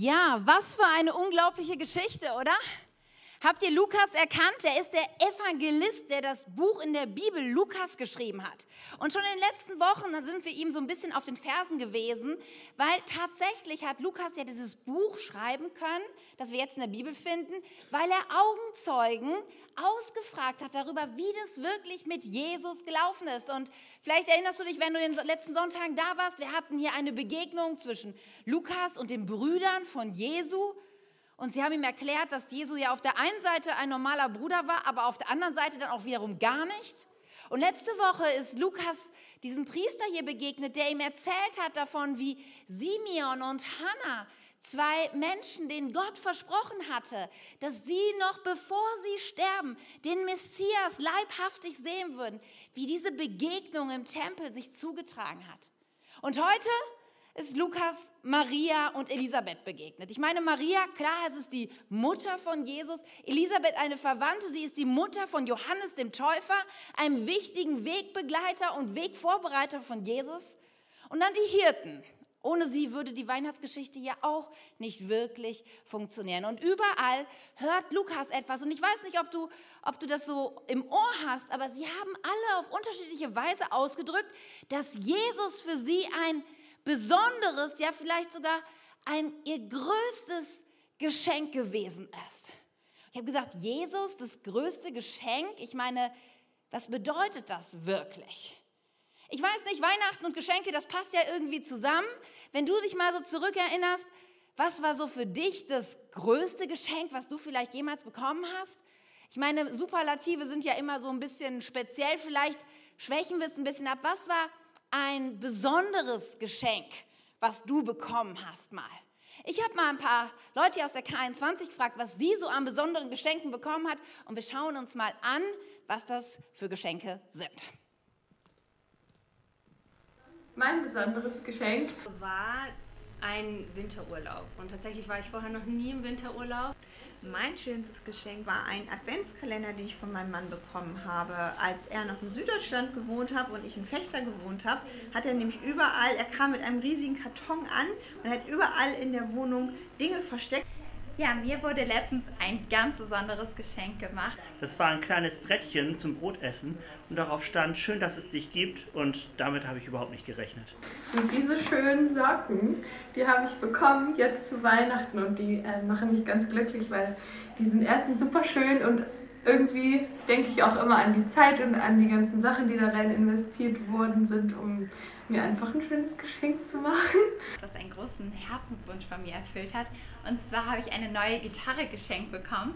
Ja, was für eine unglaubliche Geschichte, oder? Habt ihr Lukas erkannt? Er ist der Evangelist, der das Buch in der Bibel Lukas geschrieben hat. Und schon in den letzten Wochen sind wir ihm so ein bisschen auf den Fersen gewesen, weil tatsächlich hat Lukas ja dieses Buch schreiben können, das wir jetzt in der Bibel finden, weil er Augenzeugen ausgefragt hat darüber, wie das wirklich mit Jesus gelaufen ist. Und vielleicht erinnerst du dich, wenn du den letzten Sonntagen da warst, wir hatten hier eine Begegnung zwischen Lukas und den Brüdern von Jesu. Und sie haben ihm erklärt, dass Jesu ja auf der einen Seite ein normaler Bruder war, aber auf der anderen Seite dann auch wiederum gar nicht. Und letzte Woche ist Lukas diesem Priester hier begegnet, der ihm erzählt hat davon, wie Simeon und Hannah, zwei Menschen, denen Gott versprochen hatte, dass sie noch bevor sie sterben, den Messias leibhaftig sehen würden, wie diese Begegnung im Tempel sich zugetragen hat. Und heute ist Lukas Maria und Elisabeth begegnet. Ich meine, Maria, klar, es ist die Mutter von Jesus. Elisabeth eine Verwandte, sie ist die Mutter von Johannes dem Täufer, einem wichtigen Wegbegleiter und Wegvorbereiter von Jesus. Und dann die Hirten. Ohne sie würde die Weihnachtsgeschichte ja auch nicht wirklich funktionieren. Und überall hört Lukas etwas. Und ich weiß nicht, ob du, ob du das so im Ohr hast, aber sie haben alle auf unterschiedliche Weise ausgedrückt, dass Jesus für sie ein Besonderes, ja vielleicht sogar ein ihr größtes Geschenk gewesen ist. Ich habe gesagt, Jesus, das größte Geschenk. Ich meine, was bedeutet das wirklich? Ich weiß nicht, Weihnachten und Geschenke, das passt ja irgendwie zusammen. Wenn du dich mal so zurückerinnerst, was war so für dich das größte Geschenk, was du vielleicht jemals bekommen hast? Ich meine, Superlative sind ja immer so ein bisschen speziell, vielleicht schwächen wir es ein bisschen ab. Was war ein besonderes Geschenk, was du bekommen hast mal. Ich habe mal ein paar Leute aus der K21 gefragt, was sie so an besonderen Geschenken bekommen hat und wir schauen uns mal an, was das für Geschenke sind. Mein besonderes Geschenk war ein Winterurlaub und tatsächlich war ich vorher noch nie im Winterurlaub. Mein schönstes Geschenk war ein Adventskalender, den ich von meinem Mann bekommen habe. Als er noch in Süddeutschland gewohnt hat und ich in Fechter gewohnt habe, hat er nämlich überall, er kam mit einem riesigen Karton an und hat überall in der Wohnung Dinge versteckt. Ja, mir wurde letztens ein ganz besonderes Geschenk gemacht. Das war ein kleines Brettchen zum Brotessen und darauf stand, schön, dass es dich gibt und damit habe ich überhaupt nicht gerechnet. Und diese schönen Socken, die habe ich bekommen jetzt zu Weihnachten und die äh, machen mich ganz glücklich, weil die sind erstens super schön und irgendwie denke ich auch immer an die Zeit und an die ganzen Sachen, die da rein investiert worden sind, um mir einfach ein schönes Geschenk zu machen. Was einen großen Herzenswunsch von mir erfüllt hat. Und zwar habe ich eine neue Gitarre geschenkt bekommen.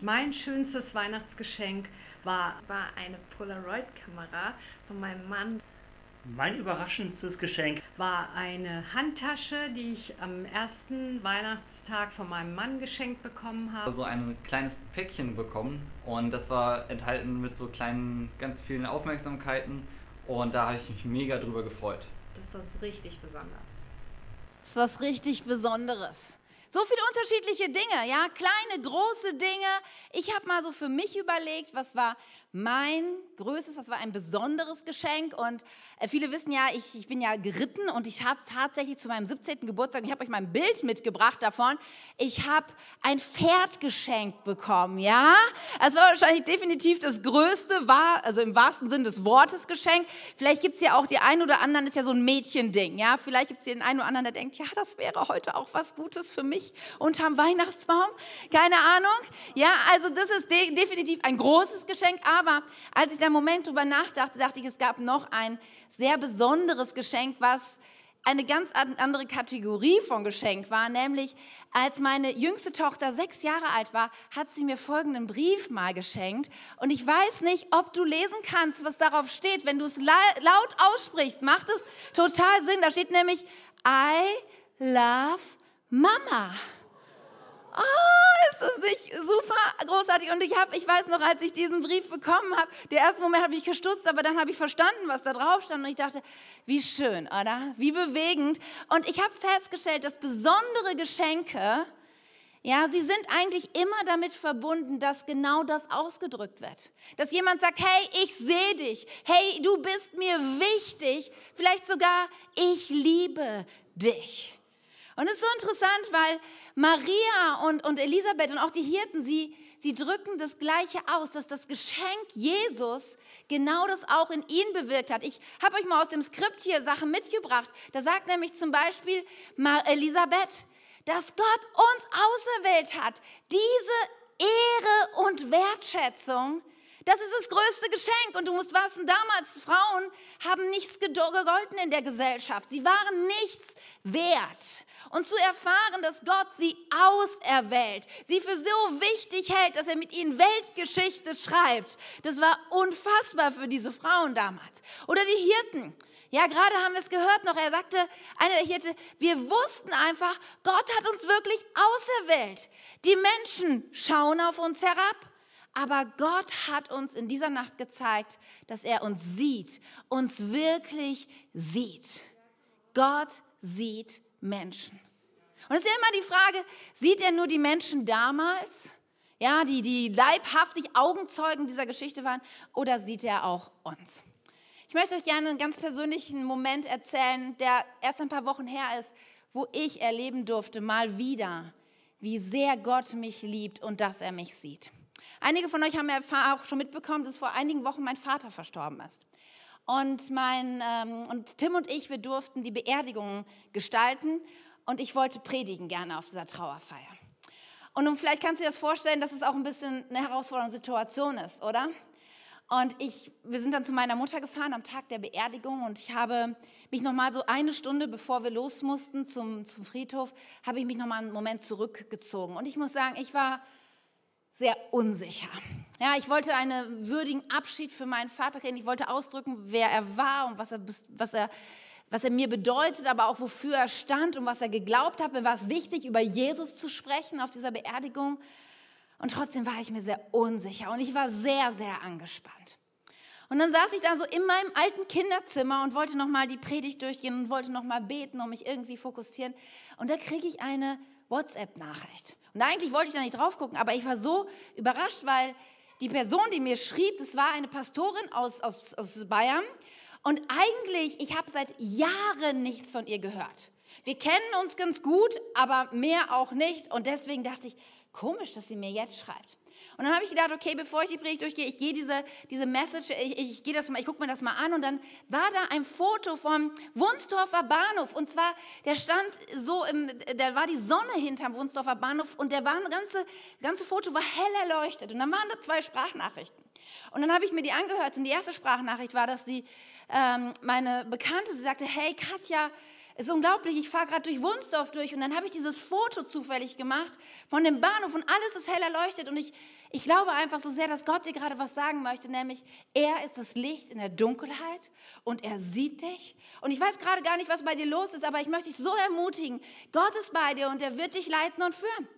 Mein schönstes Weihnachtsgeschenk war, war eine Polaroid-Kamera von meinem Mann. Mein überraschendstes Geschenk war eine Handtasche, die ich am ersten Weihnachtstag von meinem Mann geschenkt bekommen habe. So ein kleines Päckchen bekommen und das war enthalten mit so kleinen, ganz vielen Aufmerksamkeiten und da habe ich mich mega drüber gefreut. Das war richtig besonders. Das ist was richtig Besonderes. So viele unterschiedliche Dinge, ja, kleine, große Dinge. Ich habe mal so für mich überlegt, was war mein größtes, was war ein besonderes Geschenk. Und äh, viele wissen ja, ich, ich bin ja geritten und ich habe tatsächlich zu meinem 17. Geburtstag, ich habe euch mal ein Bild mitgebracht davon, ich habe ein Pferd geschenkt bekommen, ja. Es war wahrscheinlich definitiv das größte, war, also im wahrsten Sinn des Wortes Geschenk. Vielleicht gibt es ja auch die einen oder anderen, ist ja so ein Mädchending, ja. Vielleicht gibt es den einen oder anderen, der denkt, ja, das wäre heute auch was Gutes für mich nicht unterm Weihnachtsbaum? Keine Ahnung. Ja, also das ist de definitiv ein großes Geschenk. Aber als ich da einen Moment drüber nachdachte, dachte ich, es gab noch ein sehr besonderes Geschenk, was eine ganz andere Kategorie von Geschenk war, nämlich als meine jüngste Tochter sechs Jahre alt war, hat sie mir folgenden Brief mal geschenkt. Und ich weiß nicht, ob du lesen kannst, was darauf steht. Wenn du es laut aussprichst, macht es total Sinn. Da steht nämlich, I love Mama. Oh, ist das nicht super großartig? Und ich habe, ich weiß noch, als ich diesen Brief bekommen habe, der erste Moment habe ich gestutzt, aber dann habe ich verstanden, was da drauf stand und ich dachte, wie schön, oder? Wie bewegend. Und ich habe festgestellt, dass besondere Geschenke, ja, sie sind eigentlich immer damit verbunden, dass genau das ausgedrückt wird. Dass jemand sagt, hey, ich sehe dich. Hey, du bist mir wichtig. Vielleicht sogar, ich liebe dich. Und es ist so interessant, weil Maria und, und Elisabeth und auch die Hirten, sie, sie drücken das Gleiche aus, dass das Geschenk Jesus genau das auch in ihnen bewirkt hat. Ich habe euch mal aus dem Skript hier Sachen mitgebracht. Da sagt nämlich zum Beispiel Elisabeth, dass Gott uns auserwählt hat, diese Ehre und Wertschätzung das ist das größte Geschenk. Und du musst wissen, damals Frauen haben nichts gegolten in der Gesellschaft. Sie waren nichts wert. Und zu erfahren, dass Gott sie auserwählt, sie für so wichtig hält, dass er mit ihnen Weltgeschichte schreibt, das war unfassbar für diese Frauen damals. Oder die Hirten. Ja, gerade haben wir es gehört noch. Er sagte, einer der Hirte, wir wussten einfach, Gott hat uns wirklich auserwählt. Die Menschen schauen auf uns herab. Aber Gott hat uns in dieser Nacht gezeigt, dass er uns sieht, uns wirklich sieht. Gott sieht Menschen. Und es ist ja immer die Frage, sieht er nur die Menschen damals, ja, die, die leibhaftig Augenzeugen dieser Geschichte waren, oder sieht er auch uns? Ich möchte euch gerne einen ganz persönlichen Moment erzählen, der erst ein paar Wochen her ist, wo ich erleben durfte, mal wieder, wie sehr Gott mich liebt und dass er mich sieht. Einige von euch haben ja auch schon mitbekommen, dass vor einigen Wochen mein Vater verstorben ist. Und, mein, ähm, und Tim und ich, wir durften die Beerdigung gestalten und ich wollte predigen gerne auf dieser Trauerfeier. Und nun, vielleicht kannst du dir das vorstellen, dass es auch ein bisschen eine herausfordernde Situation ist, oder? Und ich, wir sind dann zu meiner Mutter gefahren am Tag der Beerdigung und ich habe mich noch mal so eine Stunde, bevor wir los mussten zum, zum Friedhof, habe ich mich noch mal einen Moment zurückgezogen. Und ich muss sagen, ich war sehr unsicher. Ja, ich wollte einen würdigen Abschied für meinen Vater kennen. Ich wollte ausdrücken, wer er war und was er, was er, was er mir bedeutet, aber auch wofür er stand und was er geglaubt hat. Mir war es wichtig, über Jesus zu sprechen auf dieser Beerdigung. Und trotzdem war ich mir sehr unsicher und ich war sehr, sehr angespannt. Und dann saß ich da so in meinem alten Kinderzimmer und wollte nochmal die Predigt durchgehen und wollte nochmal beten und mich irgendwie fokussieren. Und da kriege ich eine WhatsApp-Nachricht. Und eigentlich wollte ich da nicht drauf gucken, aber ich war so überrascht, weil die Person, die mir schrieb, das war eine Pastorin aus, aus, aus Bayern. Und eigentlich, ich habe seit Jahren nichts von ihr gehört. Wir kennen uns ganz gut, aber mehr auch nicht. Und deswegen dachte ich, komisch, dass sie mir jetzt schreibt. Und dann habe ich gedacht, okay, bevor ich die Predigt durchgehe, ich gehe diese, diese Message, ich, ich, gehe das mal, ich gucke mir das mal an. Und dann war da ein Foto vom Wunsdorfer Bahnhof. Und zwar, der stand so, im, da war die Sonne hinterm Wunsdorfer Bahnhof. Und der war ganze, ganze Foto war hell erleuchtet. Und dann waren da zwei Sprachnachrichten. Und dann habe ich mir die angehört. Und die erste Sprachnachricht war, dass sie, ähm, meine Bekannte, sie sagte, hey Katja, es ist unglaublich, ich fahre gerade durch Wunsdorf durch und dann habe ich dieses Foto zufällig gemacht von dem Bahnhof und alles ist hell erleuchtet und ich, ich glaube einfach so sehr, dass Gott dir gerade was sagen möchte, nämlich er ist das Licht in der Dunkelheit und er sieht dich. Und ich weiß gerade gar nicht, was bei dir los ist, aber ich möchte dich so ermutigen, Gott ist bei dir und er wird dich leiten und führen.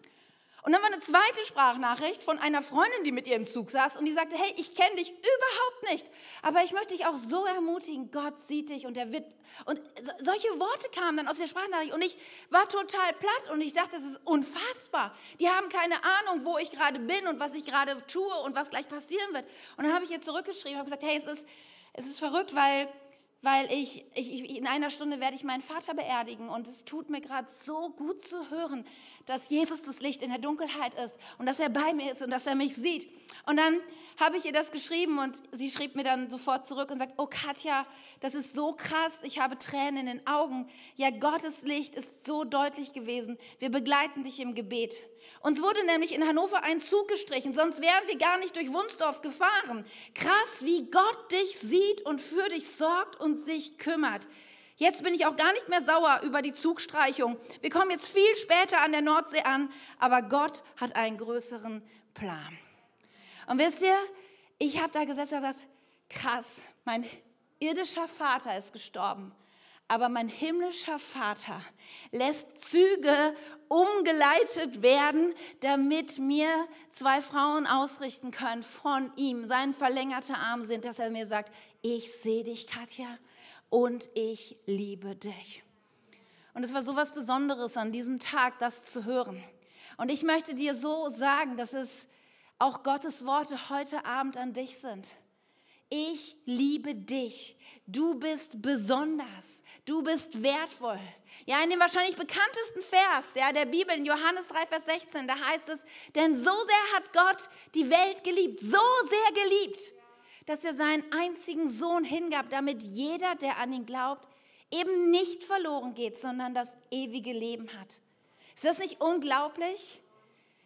Und dann war eine zweite Sprachnachricht von einer Freundin, die mit ihr im Zug saß und die sagte, hey, ich kenne dich überhaupt nicht, aber ich möchte dich auch so ermutigen, Gott sieht dich und er wird... Und solche Worte kamen dann aus der Sprachnachricht und ich war total platt und ich dachte, das ist unfassbar. Die haben keine Ahnung, wo ich gerade bin und was ich gerade tue und was gleich passieren wird. Und dann habe ich ihr zurückgeschrieben, habe gesagt, hey, es ist, es ist verrückt, weil weil ich, ich, in einer Stunde werde ich meinen Vater beerdigen und es tut mir gerade so gut zu hören, dass Jesus das Licht in der Dunkelheit ist und dass er bei mir ist und dass er mich sieht. Und dann habe ich ihr das geschrieben und sie schrieb mir dann sofort zurück und sagt, oh Katja, das ist so krass, ich habe Tränen in den Augen. Ja, Gottes Licht ist so deutlich gewesen. Wir begleiten dich im Gebet. Uns wurde nämlich in Hannover ein Zug gestrichen, sonst wären wir gar nicht durch Wunsdorf gefahren. Krass, wie Gott dich sieht und für dich sorgt und sich kümmert. Jetzt bin ich auch gar nicht mehr sauer über die Zugstreichung. Wir kommen jetzt viel später an der Nordsee an, aber Gott hat einen größeren Plan. Und wisst ihr, ich habe da gesessen und gesagt, krass, mein irdischer Vater ist gestorben, aber mein himmlischer Vater lässt Züge umgeleitet werden, damit mir zwei Frauen ausrichten können von ihm, sein verlängerter Arm sind, dass er mir sagt, ich sehe dich, Katja, und ich liebe dich. Und es war so was Besonderes an diesem Tag, das zu hören. Und ich möchte dir so sagen, dass es auch Gottes Worte heute Abend an dich sind. ich liebe dich. Du bist besonders. Du bist wertvoll. Ja, in dem wahrscheinlich bekanntesten Vers ja, der Bibel, in Johannes 3, Vers 16, da heißt es, denn so sehr hat Gott die Welt geliebt, so sehr geliebt, dass er seinen einzigen Sohn hingab, damit jeder, der an ihn glaubt, eben nicht verloren geht, sondern das ewige Leben hat. Ist das nicht unglaublich?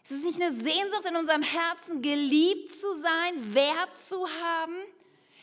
Ist es nicht eine Sehnsucht in unserem Herzen, geliebt zu sein, Wert zu haben?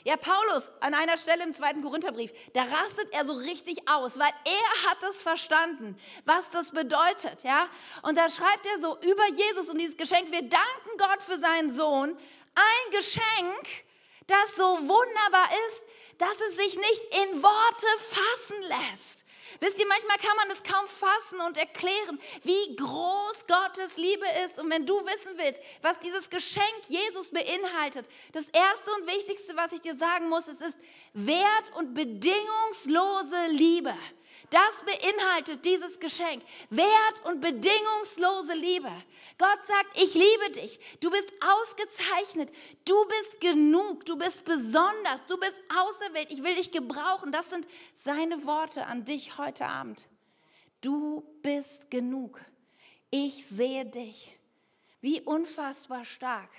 Ja, Paulus an einer Stelle im zweiten Korintherbrief, da rastet er so richtig aus, weil er hat es verstanden, was das bedeutet, ja? Und da schreibt er so über Jesus und dieses Geschenk, wir danken Gott für seinen Sohn, ein Geschenk, das so wunderbar ist, dass es sich nicht in Worte fassen lässt. Wisst ihr, manchmal kann man es kaum fassen und erklären, wie groß Gottes Liebe ist. Und wenn du wissen willst, was dieses Geschenk Jesus beinhaltet, das Erste und Wichtigste, was ich dir sagen muss, es ist Wert und bedingungslose Liebe. Das beinhaltet dieses Geschenk. Wert und bedingungslose Liebe. Gott sagt, ich liebe dich. Du bist ausgezeichnet. Du bist genug. Du bist besonders. Du bist auserwählt. Ich will dich gebrauchen. Das sind seine Worte an dich heute Abend. Du bist genug. Ich sehe dich. Wie unfassbar stark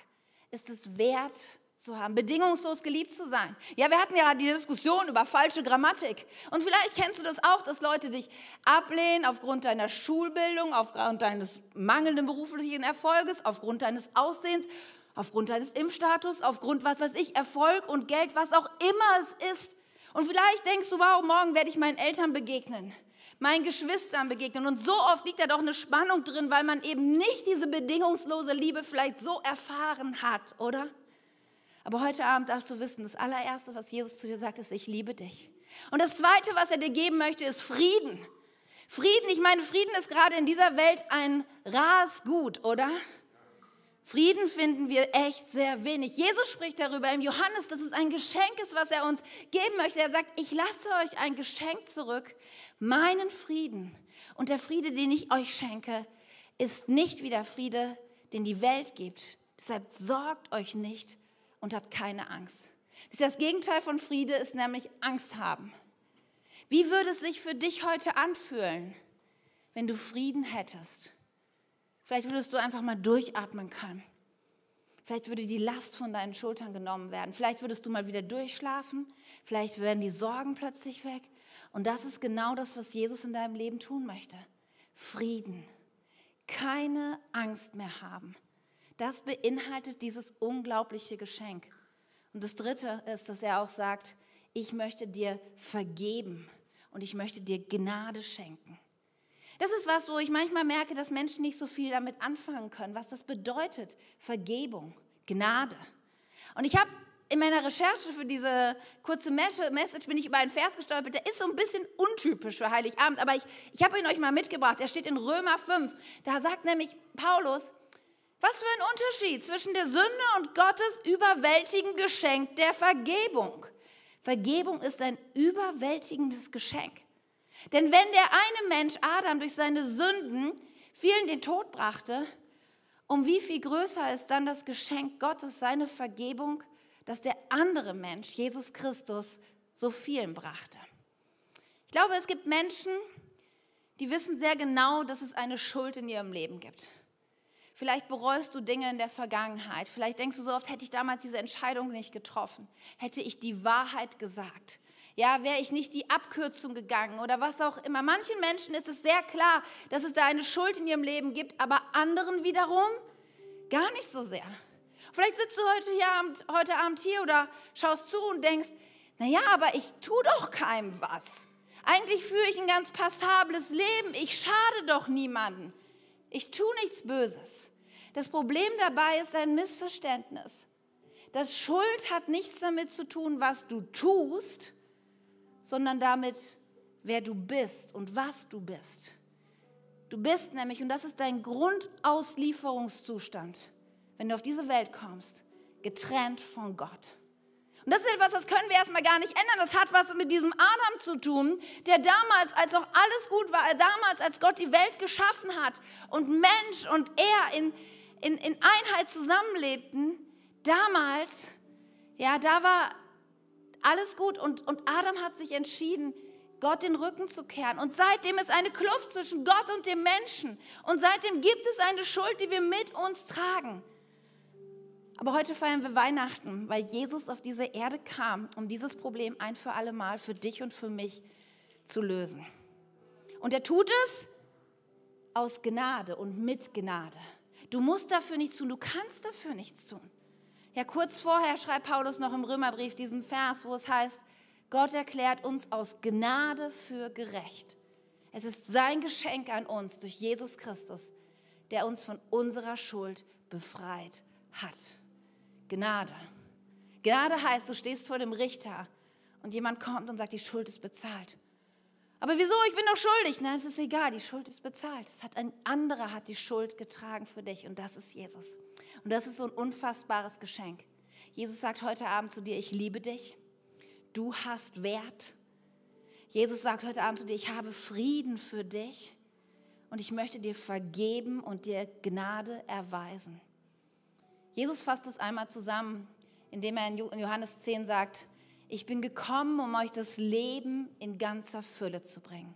ist es wert, zu haben, bedingungslos geliebt zu sein. Ja, wir hatten ja die Diskussion über falsche Grammatik. Und vielleicht kennst du das auch, dass Leute dich ablehnen aufgrund deiner Schulbildung, aufgrund deines mangelnden beruflichen Erfolges, aufgrund deines Aussehens, aufgrund deines Impfstatus, aufgrund was weiß ich, Erfolg und Geld, was auch immer es ist. Und vielleicht denkst du, wow, morgen werde ich meinen Eltern begegnen, meinen Geschwistern begegnen. Und so oft liegt da doch eine Spannung drin, weil man eben nicht diese bedingungslose Liebe vielleicht so erfahren hat, oder? Aber heute Abend darfst du wissen, das allererste, was Jesus zu dir sagt, ist, ich liebe dich. Und das zweite, was er dir geben möchte, ist Frieden. Frieden, ich meine, Frieden ist gerade in dieser Welt ein rares Gut, oder? Frieden finden wir echt sehr wenig. Jesus spricht darüber im Johannes, dass es ein Geschenk ist, was er uns geben möchte. Er sagt, ich lasse euch ein Geschenk zurück, meinen Frieden. Und der Friede, den ich euch schenke, ist nicht wie der Friede, den die Welt gibt. Deshalb sorgt euch nicht und habt keine Angst. Das Gegenteil von Friede ist nämlich Angst haben. Wie würde es sich für dich heute anfühlen, wenn du Frieden hättest? Vielleicht würdest du einfach mal durchatmen können. Vielleicht würde die Last von deinen Schultern genommen werden. Vielleicht würdest du mal wieder durchschlafen. Vielleicht werden die Sorgen plötzlich weg. Und das ist genau das, was Jesus in deinem Leben tun möchte. Frieden. Keine Angst mehr haben. Das beinhaltet dieses unglaubliche Geschenk. Und das Dritte ist, dass er auch sagt, ich möchte dir vergeben und ich möchte dir Gnade schenken. Das ist was, wo ich manchmal merke, dass Menschen nicht so viel damit anfangen können, was das bedeutet. Vergebung, Gnade. Und ich habe in meiner Recherche für diese kurze Message bin ich über einen Vers gestolpert, der ist so ein bisschen untypisch für Heiligabend, aber ich, ich habe ihn euch mal mitgebracht. Der steht in Römer 5. Da sagt nämlich Paulus, was für ein Unterschied zwischen der Sünde und Gottes überwältigend Geschenk der Vergebung. Vergebung ist ein überwältigendes Geschenk. Denn wenn der eine Mensch Adam durch seine Sünden vielen den Tod brachte, um wie viel größer ist dann das Geschenk Gottes, seine Vergebung, dass der andere Mensch, Jesus Christus, so vielen brachte. Ich glaube, es gibt Menschen, die wissen sehr genau, dass es eine Schuld in ihrem Leben gibt. Vielleicht bereust du Dinge in der Vergangenheit. Vielleicht denkst du so oft, hätte ich damals diese Entscheidung nicht getroffen. Hätte ich die Wahrheit gesagt. Ja, wäre ich nicht die Abkürzung gegangen oder was auch immer. Manchen Menschen ist es sehr klar, dass es da eine Schuld in ihrem Leben gibt, aber anderen wiederum gar nicht so sehr. Vielleicht sitzt du heute, hier Abend, heute Abend hier oder schaust zu und denkst, naja, aber ich tue doch keinem was. Eigentlich führe ich ein ganz passables Leben. Ich schade doch niemanden. Ich tue nichts Böses. Das Problem dabei ist ein Missverständnis. Das Schuld hat nichts damit zu tun, was du tust, sondern damit, wer du bist und was du bist. Du bist nämlich, und das ist dein Grundauslieferungszustand, wenn du auf diese Welt kommst, getrennt von Gott. Und das ist etwas, das können wir erstmal gar nicht ändern. Das hat was mit diesem Adam zu tun, der damals, als auch alles gut war, damals, als Gott die Welt geschaffen hat und Mensch und er in, in, in Einheit zusammenlebten, damals, ja, da war Alles gut. Und, und Adam hat sich entschieden, Gott den Rücken zu kehren. Und seitdem ist eine Kluft zwischen Gott und dem Menschen. Und seitdem gibt es eine Schuld, die wir mit uns tragen. Aber heute feiern wir Weihnachten, weil Jesus auf diese Erde kam, um dieses Problem ein für alle Mal für dich und für mich zu lösen. Und er tut es aus Gnade und mit Gnade. Du musst dafür nichts tun, du kannst dafür nichts tun. Ja, kurz vorher schreibt Paulus noch im Römerbrief diesen Vers, wo es heißt, Gott erklärt uns aus Gnade für gerecht. Es ist sein Geschenk an uns durch Jesus Christus, der uns von unserer Schuld befreit hat. Gnade. Gnade heißt, du stehst vor dem Richter und jemand kommt und sagt, die Schuld ist bezahlt. Aber wieso? Ich bin doch schuldig. Nein, es ist egal, die Schuld ist bezahlt. Es hat ein anderer hat die Schuld getragen für dich und das ist Jesus. Und das ist so ein unfassbares Geschenk. Jesus sagt heute Abend zu dir, ich liebe dich. Du hast Wert. Jesus sagt heute Abend zu dir, ich habe Frieden für dich und ich möchte dir vergeben und dir Gnade erweisen. Jesus fasst es einmal zusammen, indem er in Johannes 10 sagt, ich bin gekommen, um euch das Leben in ganzer Fülle zu bringen.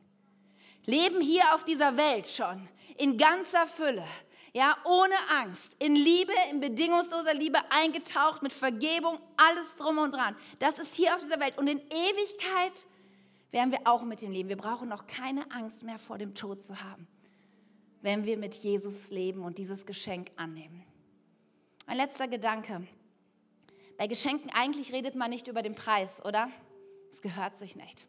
Leben hier auf dieser Welt schon, in ganzer Fülle, ja, ohne Angst, in Liebe, in bedingungsloser Liebe eingetaucht, mit Vergebung, alles drum und dran. Das ist hier auf dieser Welt. Und in Ewigkeit werden wir auch mit ihm leben. Wir brauchen noch keine Angst mehr vor dem Tod zu haben, wenn wir mit Jesus leben und dieses Geschenk annehmen. Ein letzter Gedanke. Bei Geschenken eigentlich redet man nicht über den Preis, oder? Es gehört sich nicht.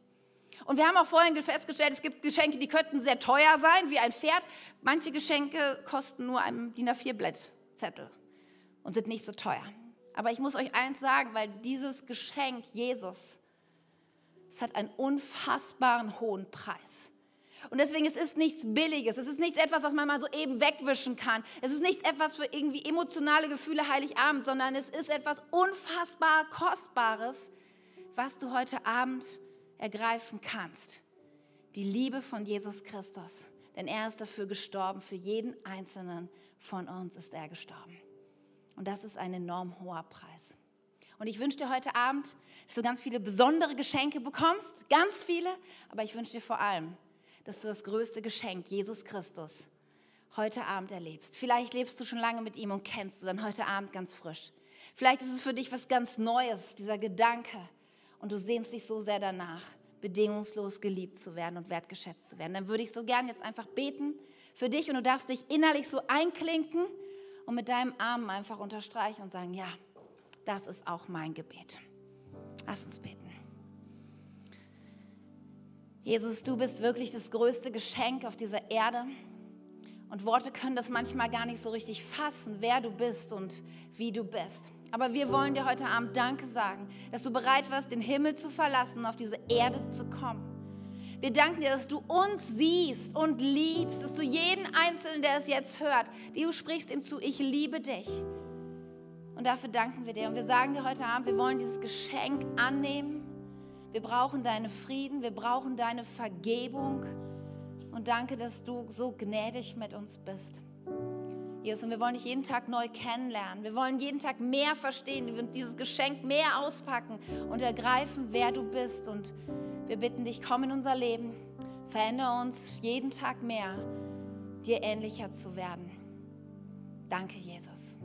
Und wir haben auch vorhin festgestellt, es gibt Geschenke, die könnten sehr teuer sein, wie ein Pferd. Manche Geschenke kosten nur einen DIN A4-Blättzettel und sind nicht so teuer. Aber ich muss euch eins sagen, weil dieses Geschenk Jesus, es hat einen unfassbaren hohen Preis. Und deswegen es ist nichts Billiges, es ist nichts etwas, was man mal so eben wegwischen kann. Es ist nichts etwas für irgendwie emotionale Gefühle Heiligabend, sondern es ist etwas unfassbar Kostbares, was du heute Abend ergreifen kannst. Die Liebe von Jesus Christus. Denn er ist dafür gestorben, für jeden einzelnen von uns ist er gestorben. Und das ist ein enorm hoher Preis. Und ich wünsche dir heute Abend, dass du ganz viele besondere Geschenke bekommst, ganz viele, aber ich wünsche dir vor allem, dass du das größte Geschenk, Jesus Christus, heute Abend erlebst. Vielleicht lebst du schon lange mit ihm und kennst du dann heute Abend ganz frisch. Vielleicht ist es für dich was ganz Neues, dieser Gedanke. Und du sehnst dich so sehr danach, bedingungslos geliebt zu werden und wertgeschätzt zu werden. Dann würde ich so gern jetzt einfach beten für dich und du darfst dich innerlich so einklinken und mit deinem Arm einfach unterstreichen und sagen, ja, das ist auch mein Gebet. Lass uns beten. Jesus, du bist wirklich das größte Geschenk auf dieser Erde. Und Worte können das manchmal gar nicht so richtig fassen, wer du bist und wie du bist. Aber wir wollen dir heute Abend Danke sagen, dass du bereit warst, den Himmel zu verlassen und auf diese Erde zu kommen. Wir danken dir, dass du uns siehst und liebst, dass du jeden Einzelnen, der es jetzt hört, du sprichst ihm zu, ich liebe dich. Und dafür danken wir dir. Und wir sagen dir heute Abend, wir wollen dieses Geschenk annehmen wir brauchen deinen Frieden, wir brauchen deine Vergebung. Und danke, dass du so gnädig mit uns bist. Jesus, und wir wollen dich jeden Tag neu kennenlernen. Wir wollen jeden Tag mehr verstehen und dieses Geschenk mehr auspacken und ergreifen, wer du bist. Und wir bitten dich, komm in unser Leben, verändere uns jeden Tag mehr, dir ähnlicher zu werden. Danke, Jesus.